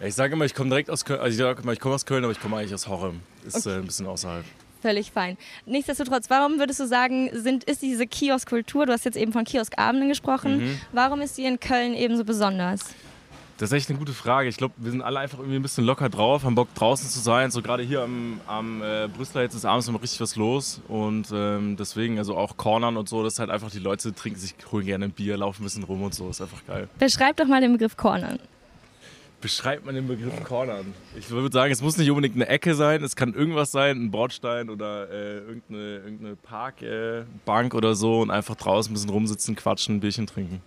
Ja, ich sage immer, ich komme direkt aus Köln. Also ich sage immer, ich komme aus Köln, aber ich komme eigentlich aus Horem. Ist äh, ein bisschen außerhalb. Völlig fein. Nichtsdestotrotz, warum würdest du sagen, sind, ist diese Kioskkultur, du hast jetzt eben von Kioskabenden gesprochen, Mhm. warum ist die in Köln eben so besonders? Das ist echt eine gute Frage. Ich glaube, wir sind alle einfach irgendwie ein bisschen locker drauf, haben Bock draußen zu sein. So gerade hier am, am äh, Brüsseler jetzt ist abends immer richtig was los. Und ähm, deswegen, also auch Cornern und so, das ist halt einfach, die Leute trinken sich, holen gerne ein Bier, laufen ein bisschen rum und so. Ist einfach geil. Beschreib doch mal den Begriff Cornern. Beschreibt man den Begriff Cornern? Ich würde sagen, es muss nicht unbedingt eine Ecke sein, es kann irgendwas sein, ein Bordstein oder äh, irgendeine, irgendeine Parkbank äh, oder so und einfach draußen ein bisschen rumsitzen, quatschen, ein Bierchen trinken.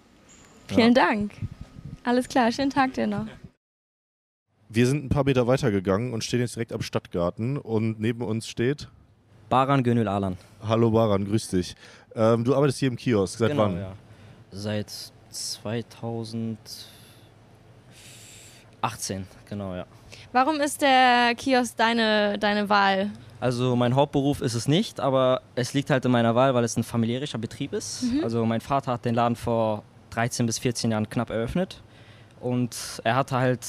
Vielen Dank. Alles klar, schönen Tag dir noch. Wir sind ein paar Meter weitergegangen und stehen jetzt direkt am Stadtgarten und neben uns steht. Baran Gönül Alan. Hallo Baran, grüß dich. Ähm, du arbeitest hier im Kiosk. Seit genau, wann? Ja. Seit 2018, genau, ja. Warum ist der Kiosk deine, deine Wahl? Also mein Hauptberuf ist es nicht, aber es liegt halt in meiner Wahl, weil es ein familiärischer Betrieb ist. Mhm. Also mein Vater hat den Laden vor 13 bis 14 Jahren knapp eröffnet und er hatte halt,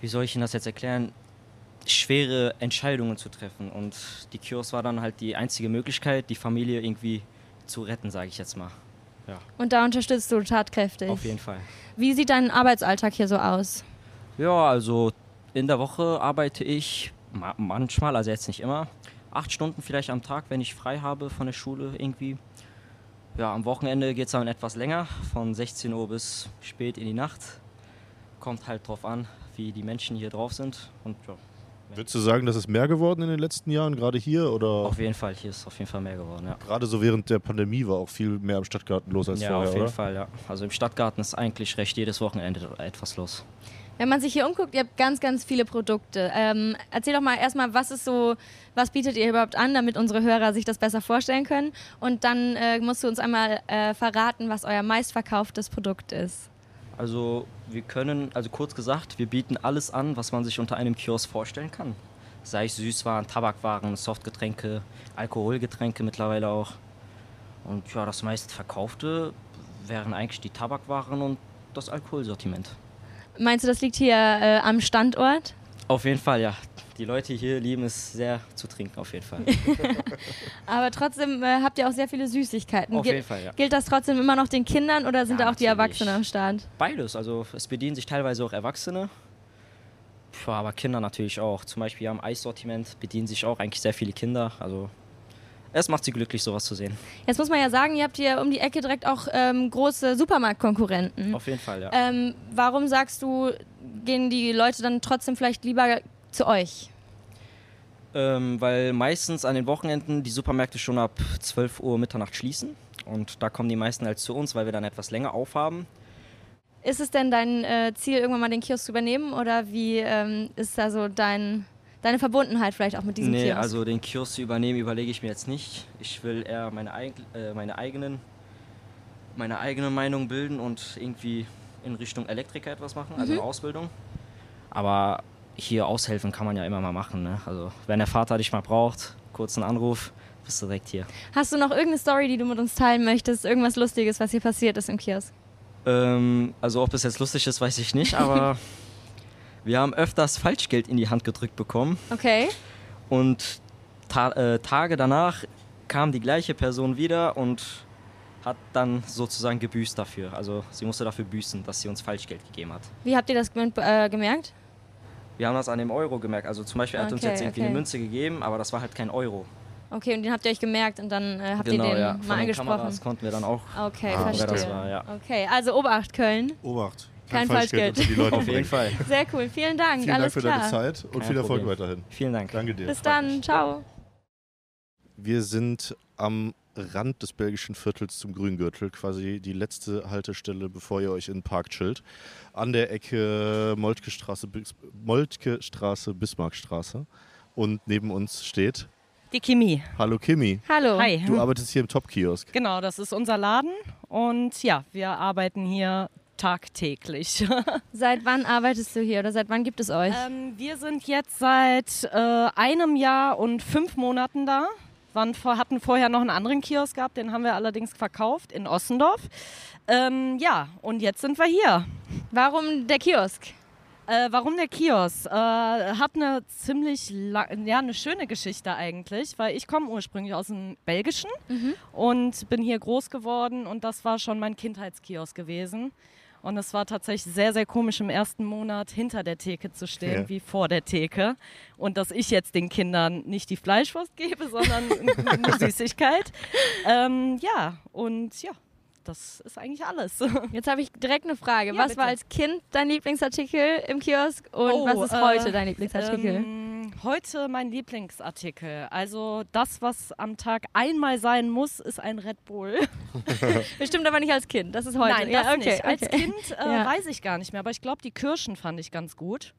wie soll ich Ihnen das jetzt erklären, schwere Entscheidungen zu treffen und die Kiosk war dann halt die einzige Möglichkeit, die Familie irgendwie zu retten, sage ich jetzt mal. Ja, Und da unterstützt du tatkräftig. auf jeden Fall. Wie sieht dein Arbeitsalltag hier so aus? Ja, also in der Woche arbeite ich ma manchmal, also jetzt nicht immer, acht Stunden vielleicht am Tag, wenn ich frei habe von der Schule irgendwie. Ja, am Wochenende geht es dann etwas länger, von 16 Uhr bis spät in die Nacht. Kommt halt drauf an, wie die Menschen hier drauf sind. Und ja, Würdest du sagen, das ist mehr geworden in den letzten Jahren, gerade hier? Oder auf jeden Fall, hier ist auf jeden Fall mehr geworden, ja. gerade so während der Pandemie war auch viel mehr am Stadtgarten los als Ja, vorher, auf jeden oder? Fall, ja. Also im Stadtgarten ist eigentlich recht jedes Wochenende etwas los. Wenn man sich hier umguckt, ihr habt ganz, ganz viele Produkte. Ähm, erzähl doch mal erstmal, was ist so, was bietet ihr überhaupt an, damit unsere Hörer sich das besser vorstellen können. Und dann äh, musst du uns einmal äh, verraten, was euer meistverkauftes Produkt ist. Also wir können, also kurz gesagt, wir bieten alles an, was man sich unter einem Kiosk vorstellen kann. Sei es Süßwaren, Tabakwaren, Softgetränke, Alkoholgetränke mittlerweile auch. Und ja, das meistverkaufte wären eigentlich die Tabakwaren und das Alkoholsortiment. Meinst du, das liegt hier äh, am Standort? Auf jeden Fall, ja. Die Leute hier lieben es sehr zu trinken, auf jeden Fall. Aber trotzdem äh, habt ihr auch sehr viele Süßigkeiten. auf Gil- jeden Fall, ja. Gilt das trotzdem immer noch den Kindern oder sind Ja, da auch die. Erwachsenen am Start? Beides, also es bedienen sich teilweise auch Erwachsene. Aber Kinder natürlich auch. Zum Beispiel am Eissortiment bedienen sich auch eigentlich sehr viele Kinder. Also es macht sie glücklich, sowas zu sehen. Jetzt muss man ja sagen, ihr habt hier um die Ecke direkt auch ähm, große Supermarktkonkurrenten. Auf jeden Fall, ja. Ähm, warum sagst du, gehen die Leute dann trotzdem vielleicht lieber zu euch? Ähm, weil meistens an den Wochenenden die Supermärkte schon ab 12 Uhr Mitternacht schließen. Und da kommen die meisten halt zu uns, weil wir dann etwas länger aufhaben. Ist es denn dein äh, Ziel, irgendwann mal den Kiosk zu übernehmen? Oder wie ähm, ist da so dein, deine Verbundenheit vielleicht auch mit diesem nee, Kiosk? also den Kiosk zu übernehmen, überlege ich mir jetzt nicht. Ich will eher meine, eig äh, meine, eigenen, meine eigene Meinung bilden und irgendwie in Richtung Elektriker etwas machen, also Mhm. Ausbildung. Aber hier aushelfen kann man ja immer mal machen. Ne? Also wenn der Vater dich mal braucht, kurzen Anruf, bist du direkt hier. Hast du noch irgendeine Story, die du mit uns teilen möchtest? Irgendwas Lustiges, was hier passiert ist im Kiosk? Ähm, also ob das jetzt lustig ist, weiß ich nicht, aber wir haben öfters Falschgeld in die Hand gedrückt bekommen Okay. und ta äh, Tage danach kam die gleiche Person wieder und hat dann sozusagen gebüßt dafür. Also sie musste dafür büßen, dass sie uns Falschgeld gegeben hat. Wie habt ihr das gem- äh, gemerkt? wir haben das an dem Euro gemerkt. Also zum Beispiel er hat uns Okay, jetzt irgendwie okay. eine Münze gegeben, aber das war halt kein Euro. Okay, und den habt ihr euch gemerkt und dann äh, habt genau, ihr den ja. mal Von den angesprochen. Kameras konnten wir dann auch. Okay, Ah, verstehe. war, ja. Okay, also Obacht Köln. Obacht. Kein Falschgeld. unter die Leute Auf jeden. Fall. Sehr cool, vielen Dank. Vielen Dank Alles für klar. deine Zeit und Kein viel Erfolg Problem. weiterhin. Vielen Dank. Danke dir. Bis dann, ciao. Wir sind am Rand des belgischen Viertels zum Grüngürtel, quasi die letzte Haltestelle, bevor ihr euch in den Park chillt. An der Ecke Moltke Straße, Moltke Straße, Bismarckstraße. Und neben uns steht Die Kimi. Hallo Kimi. Hallo. Hi. Du arbeitest hier im Top-Kiosk. Genau, das ist unser Laden und ja, wir arbeiten hier tagtäglich. Seit wann arbeitest du hier oder seit wann gibt es euch? ähm, wir sind jetzt seit äh, einem Jahr und fünf Monaten da. Waren vor, hatten vorher noch einen anderen Kiosk gehabt, den haben wir allerdings verkauft in Ossendorf. Ähm, ja, und jetzt sind wir hier. Warum der Kiosk? Äh, warum der Kiosk? Äh, hat eine ziemlich ja, eine schöne Geschichte eigentlich, weil ich komme ursprünglich aus dem Belgischen und bin hier groß geworden und das war schon mein Kindheitskiosk gewesen. Und es war tatsächlich sehr, sehr komisch im ersten Monat hinter der Theke zu stehen, Ja. wie vor der Theke. Und dass ich jetzt den Kindern nicht die Fleischwurst gebe, sondern eine Süßigkeit. Ähm, ja, und ja, das ist eigentlich alles. Jetzt habe ich direkt eine Frage. Ja, was bitte. war als Kind dein Lieblingsartikel im Kiosk und Oh, was ist äh, heute dein Lieblingsartikel? Ähm, heute mein Lieblingsartikel. Also das, was am Tag einmal sein muss, ist ein Red Bull. Bestimmt aber nicht als Kind. Das ist heute. Nein, ja, das okay, nicht. Als okay. Kind äh, Ja. weiß ich gar nicht mehr, aber ich glaube, die Kirschen fand ich ganz gut.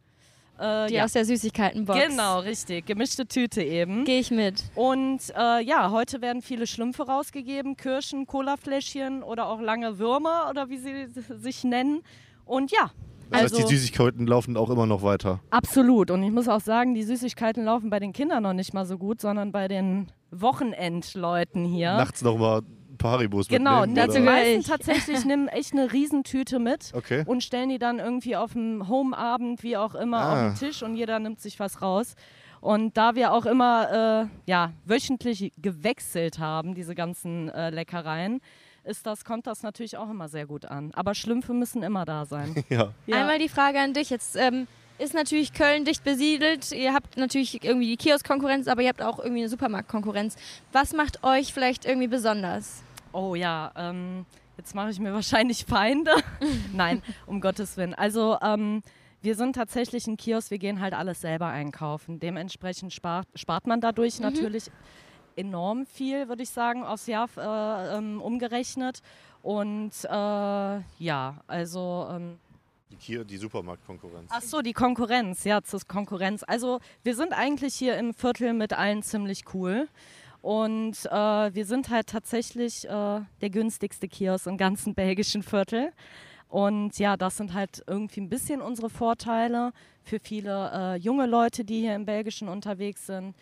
Äh, Die ja. aus der Süßigkeitenbox. Genau, richtig. Gemischte Tüte eben. Gehe ich mit. Und äh, ja, heute werden viele Schlümpfe rausgegeben, Kirschen, Colafläschchen oder auch lange Würmer oder wie sie sich nennen. Und ja, Das also heißt, die Süßigkeiten laufen auch immer noch weiter. absolut. Und ich muss auch sagen, die Süßigkeiten laufen bei den Kindern noch nicht mal so gut, sondern bei den Wochenendleuten hier. Nachts nochmal ein paar Haribos Genau, gehöre meisten ich. tatsächlich nehmen echt eine Riesentüte mit Okay. und stellen die dann irgendwie auf dem Homeabend, wie auch immer, Ah. auf den Tisch und jeder nimmt sich was raus. Und da wir auch immer äh, ja, wöchentlich gewechselt haben, diese ganzen äh, Leckereien, ist das, kommt das natürlich auch immer sehr gut an. Aber Schlümpfe müssen immer da sein. Ja. Ja. Einmal die Frage an dich. Jetzt ähm, ist natürlich Köln dicht besiedelt. Ihr habt natürlich irgendwie die Kiosk-Konkurrenz, aber ihr habt auch irgendwie eine Supermarkt-Konkurrenz. Was macht euch vielleicht irgendwie besonders? Oh ja, ähm, jetzt mache ich mir wahrscheinlich Feinde. Nein, um Gottes Willen. Also ähm, wir sind tatsächlich ein Kiosk, wir gehen halt alles selber einkaufen. Dementsprechend spart, spart man dadurch natürlich enorm viel, würde ich sagen, aufs Jahr äh, ähm, umgerechnet. Und äh, ja, also... Ähm, Hier die Supermarktkonkurrenz. Ach so, die Konkurrenz, ja, zur Konkurrenz. Also wir sind eigentlich hier im Viertel mit allen ziemlich cool. Und äh, wir sind halt tatsächlich äh, der günstigste Kiosk im ganzen belgischen Viertel. Und ja, das sind halt irgendwie ein bisschen unsere Vorteile für viele äh, junge Leute, die hier im Belgischen unterwegs sind.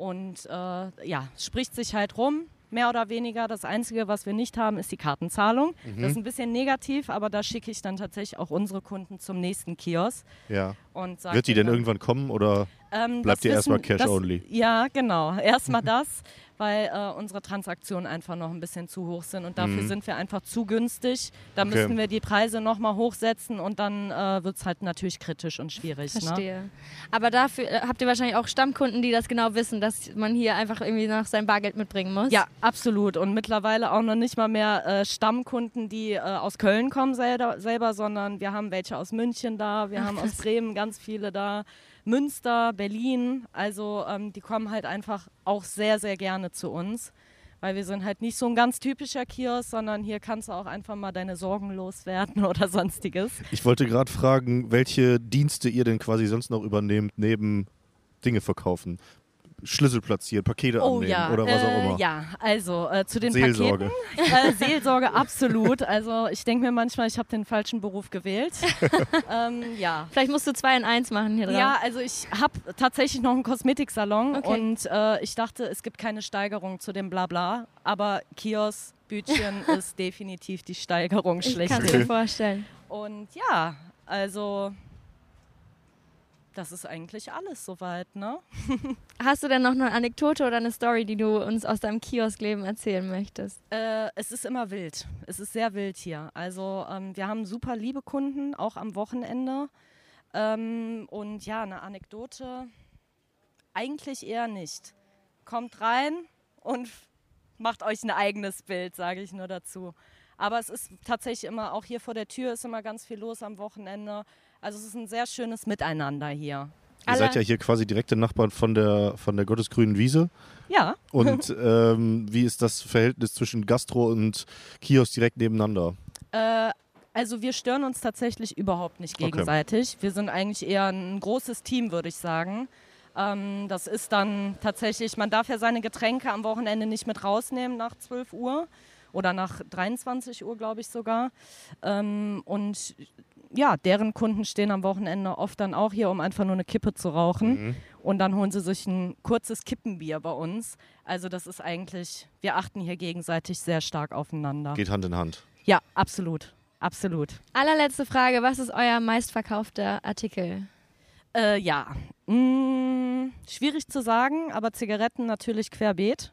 Und äh, ja, es spricht sich halt rum, mehr oder weniger. Das Einzige, was wir nicht haben, ist die Kartenzahlung. Mhm. Das ist ein bisschen negativ, aber da schicke ich dann tatsächlich auch unsere Kunden zum nächsten Kiosk. Ja. Und Wird die denn irgendwann kommen oder ähm, bleibt die erstmal wissen- Cash das, only? Ja, genau. Erstmal das, weil äh, unsere Transaktionen einfach noch ein bisschen zu hoch sind und dafür Mhm. sind wir einfach zu günstig. Da Okay. müssten wir die Preise nochmal hochsetzen und dann äh, wird es halt natürlich kritisch und schwierig. Ne? Verstehe. Aber dafür äh, habt ihr wahrscheinlich auch Stammkunden, die das genau wissen, dass man hier einfach irgendwie noch sein Bargeld mitbringen muss. Ja, absolut. Und mittlerweile auch noch nicht mal mehr äh, Stammkunden, die äh, aus Köln kommen selber, selber, sondern wir haben welche aus München da, wir Ach, haben aus. Bremen ganz viele da, Münster, Berlin. Also ähm, die kommen halt einfach auch sehr, sehr gerne zu uns. Weil wir sind halt nicht so ein ganz typischer Kiosk, sondern hier kannst du auch einfach mal deine Sorgen loswerden oder sonstiges. Ich wollte gerade fragen, welche Dienste ihr denn quasi sonst noch übernehmt, neben Dinge verkaufen. Schlüssel platzieren, Pakete Oh annehmen ja, oder was auch äh, immer. ja, also äh, zu den Seelsorge. Paketen. Äh, Seelsorge, absolut. Also ich denke mir manchmal, ich habe den falschen Beruf gewählt. ähm, ja. Vielleicht musst du zwei in eins machen hier drauf. Ja, also ich habe tatsächlich noch einen Kosmetiksalon Okay. und äh, ich dachte, es gibt keine Steigerung zu dem Blabla, aber Kiosk, Bütchen ist definitiv die Steigerung ich kann es mir vorstellen. Und ja, also das ist eigentlich alles soweit, ne? Hast du denn noch eine Anekdote oder eine Story, die du uns aus deinem Kioskleben erzählen möchtest? Äh, es ist immer wild. Es ist sehr wild hier. Also ähm, wir haben super liebe Kunden, auch am Wochenende. Ähm, und ja, eine Anekdote eigentlich eher nicht. Kommt rein und macht euch ein eigenes Bild, sage ich nur dazu. Aber es ist tatsächlich immer, auch hier vor der Tür ist immer ganz viel los am Wochenende. Also es ist ein sehr schönes Miteinander hier. Ihr seid ja hier quasi direkte Nachbarn von der, von der Gottesgrünen Wiese. Ja. Und ähm, wie ist das Verhältnis zwischen Gastro und Kiosk direkt nebeneinander? Äh, also wir stören uns tatsächlich überhaupt nicht Okay. gegenseitig. Wir sind eigentlich eher ein großes Team, würde ich sagen. Ähm, das ist dann tatsächlich, man darf ja seine Getränke am Wochenende nicht mit rausnehmen nach 12 Uhr oder nach 23 Uhr, glaube ich sogar. Ähm, und ja, deren Kunden stehen am Wochenende oft dann auch hier, um einfach nur eine Kippe zu rauchen. Mhm. Und dann holen sie sich ein kurzes Kippenbier bei uns. Also das ist eigentlich, wir achten hier gegenseitig sehr stark aufeinander. Geht Hand in Hand. Ja, absolut. Absolut. Allerletzte Frage, was ist euer meistverkaufter Artikel? Äh, ja, mm, schwierig zu sagen, aber Zigaretten natürlich querbeet.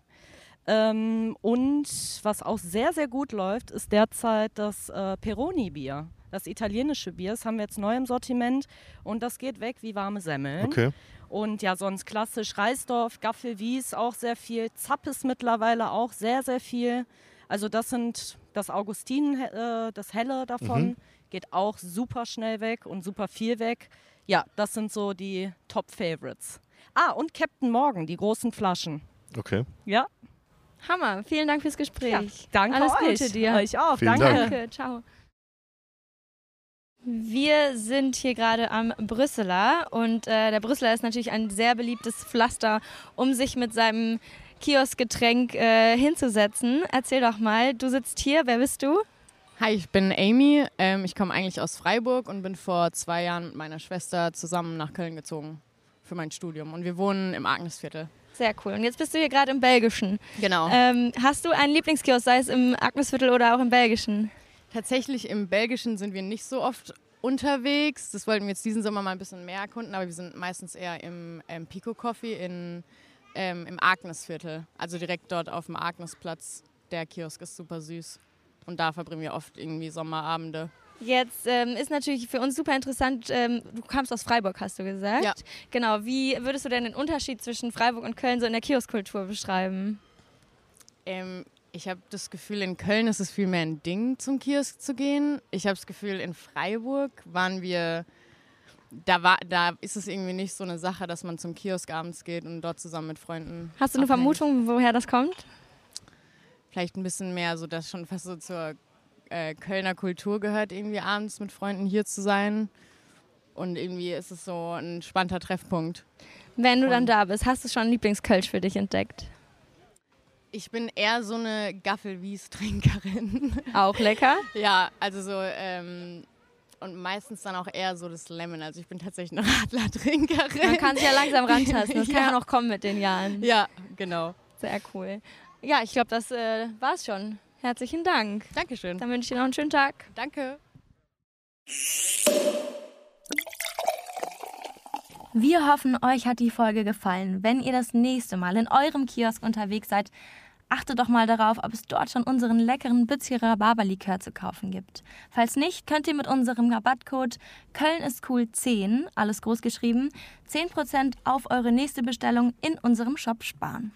Ähm, und was auch sehr, sehr gut läuft, ist derzeit das äh, Peroni-Bier. Das italienische Bier, das haben wir jetzt neu im Sortiment und das geht weg wie warme Semmeln. Okay. Und ja, sonst klassisch Reisdorf, Gaffelwies auch sehr viel, Zappes mittlerweile auch sehr, sehr viel. Also das sind das Augustin, äh, das Helle davon, Mhm. geht auch super schnell weg und super viel weg. Ja, das sind so die Top-Favorites. Ah, und Captain Morgan, die großen Flaschen. Okay. Ja. Hammer, vielen Dank fürs Gespräch. Ja, danke Alles euch. Gute dir. Euch auch, Vielen danke. Dank. Danke, ciao. Wir sind hier gerade am Brüsseler und äh, der Brüsseler ist natürlich ein sehr beliebtes Pflaster, um sich mit seinem Kioskgetränk äh, hinzusetzen. Erzähl doch mal, du sitzt hier, wer bist du? Hi, ich bin Amy. Ähm, ich komme eigentlich aus Freiburg und bin vor zwei Jahren mit meiner Schwester zusammen nach Köln gezogen für mein Studium. Und wir wohnen im Agnesviertel. Sehr cool. Und jetzt bist du hier gerade im Belgischen. Genau. Ähm, hast du einen Lieblingskiosk, sei es im Agnesviertel oder auch im Belgischen? Tatsächlich im Belgischen sind wir nicht so oft unterwegs. Das wollten wir jetzt diesen Sommer mal ein bisschen mehr erkunden, aber wir sind meistens eher im ähm, Pico Coffee in, ähm, im Agnesviertel. Also direkt dort auf dem Agnesplatz. Der Kiosk ist super süß. Und da verbringen wir oft irgendwie Sommerabende. Jetzt ähm, ist natürlich für uns super interessant, ähm, du kamst aus Freiburg, hast du gesagt. Ja. Genau, wie würdest du denn den Unterschied zwischen Freiburg und Köln so in der Kioskkultur beschreiben? Ähm, ich habe das Gefühl, in Köln ist es viel mehr ein Ding, zum Kiosk zu gehen. Ich habe das Gefühl, in Freiburg waren wir, da, war, da ist es irgendwie nicht so eine Sache, dass man zum Kiosk abends geht und dort zusammen mit Freunden. Hast du eine abhängt. Vermutung, woher das kommt? Vielleicht ein bisschen mehr, so dass schon fast so zur äh, Kölner Kultur gehört, irgendwie abends mit Freunden hier zu sein. Und irgendwie ist es so ein entspannter Treffpunkt. Wenn du dann da bist, hast du schon einen Lieblingskölsch für dich entdeckt? Ich bin eher so eine Gaffelwies-Trinkerin. Auch lecker? ja, also so, ähm, und meistens dann auch eher so das Lemon. Also ich bin tatsächlich eine Radler-Trinkerin. Man kann sich ja langsam rantasten, das kann ja Ja. noch kommen mit den Jahren. Ja, genau. Sehr cool. Ja, ich glaube, das äh, war's schon. Herzlichen Dank. Dankeschön. Dann wünsche ich dir noch einen schönen Tag. Danke. Wir hoffen, euch hat die Folge gefallen. Wenn ihr das nächste Mal in eurem Kiosk unterwegs seid, achtet doch mal darauf, ob es dort schon unseren leckeren Bützger Rhabarberlikör zu kaufen gibt. Falls nicht, könnt ihr mit unserem Rabattcode Köln ist cool 10, alles groß geschrieben, 10% auf eure nächste Bestellung in unserem Shop sparen.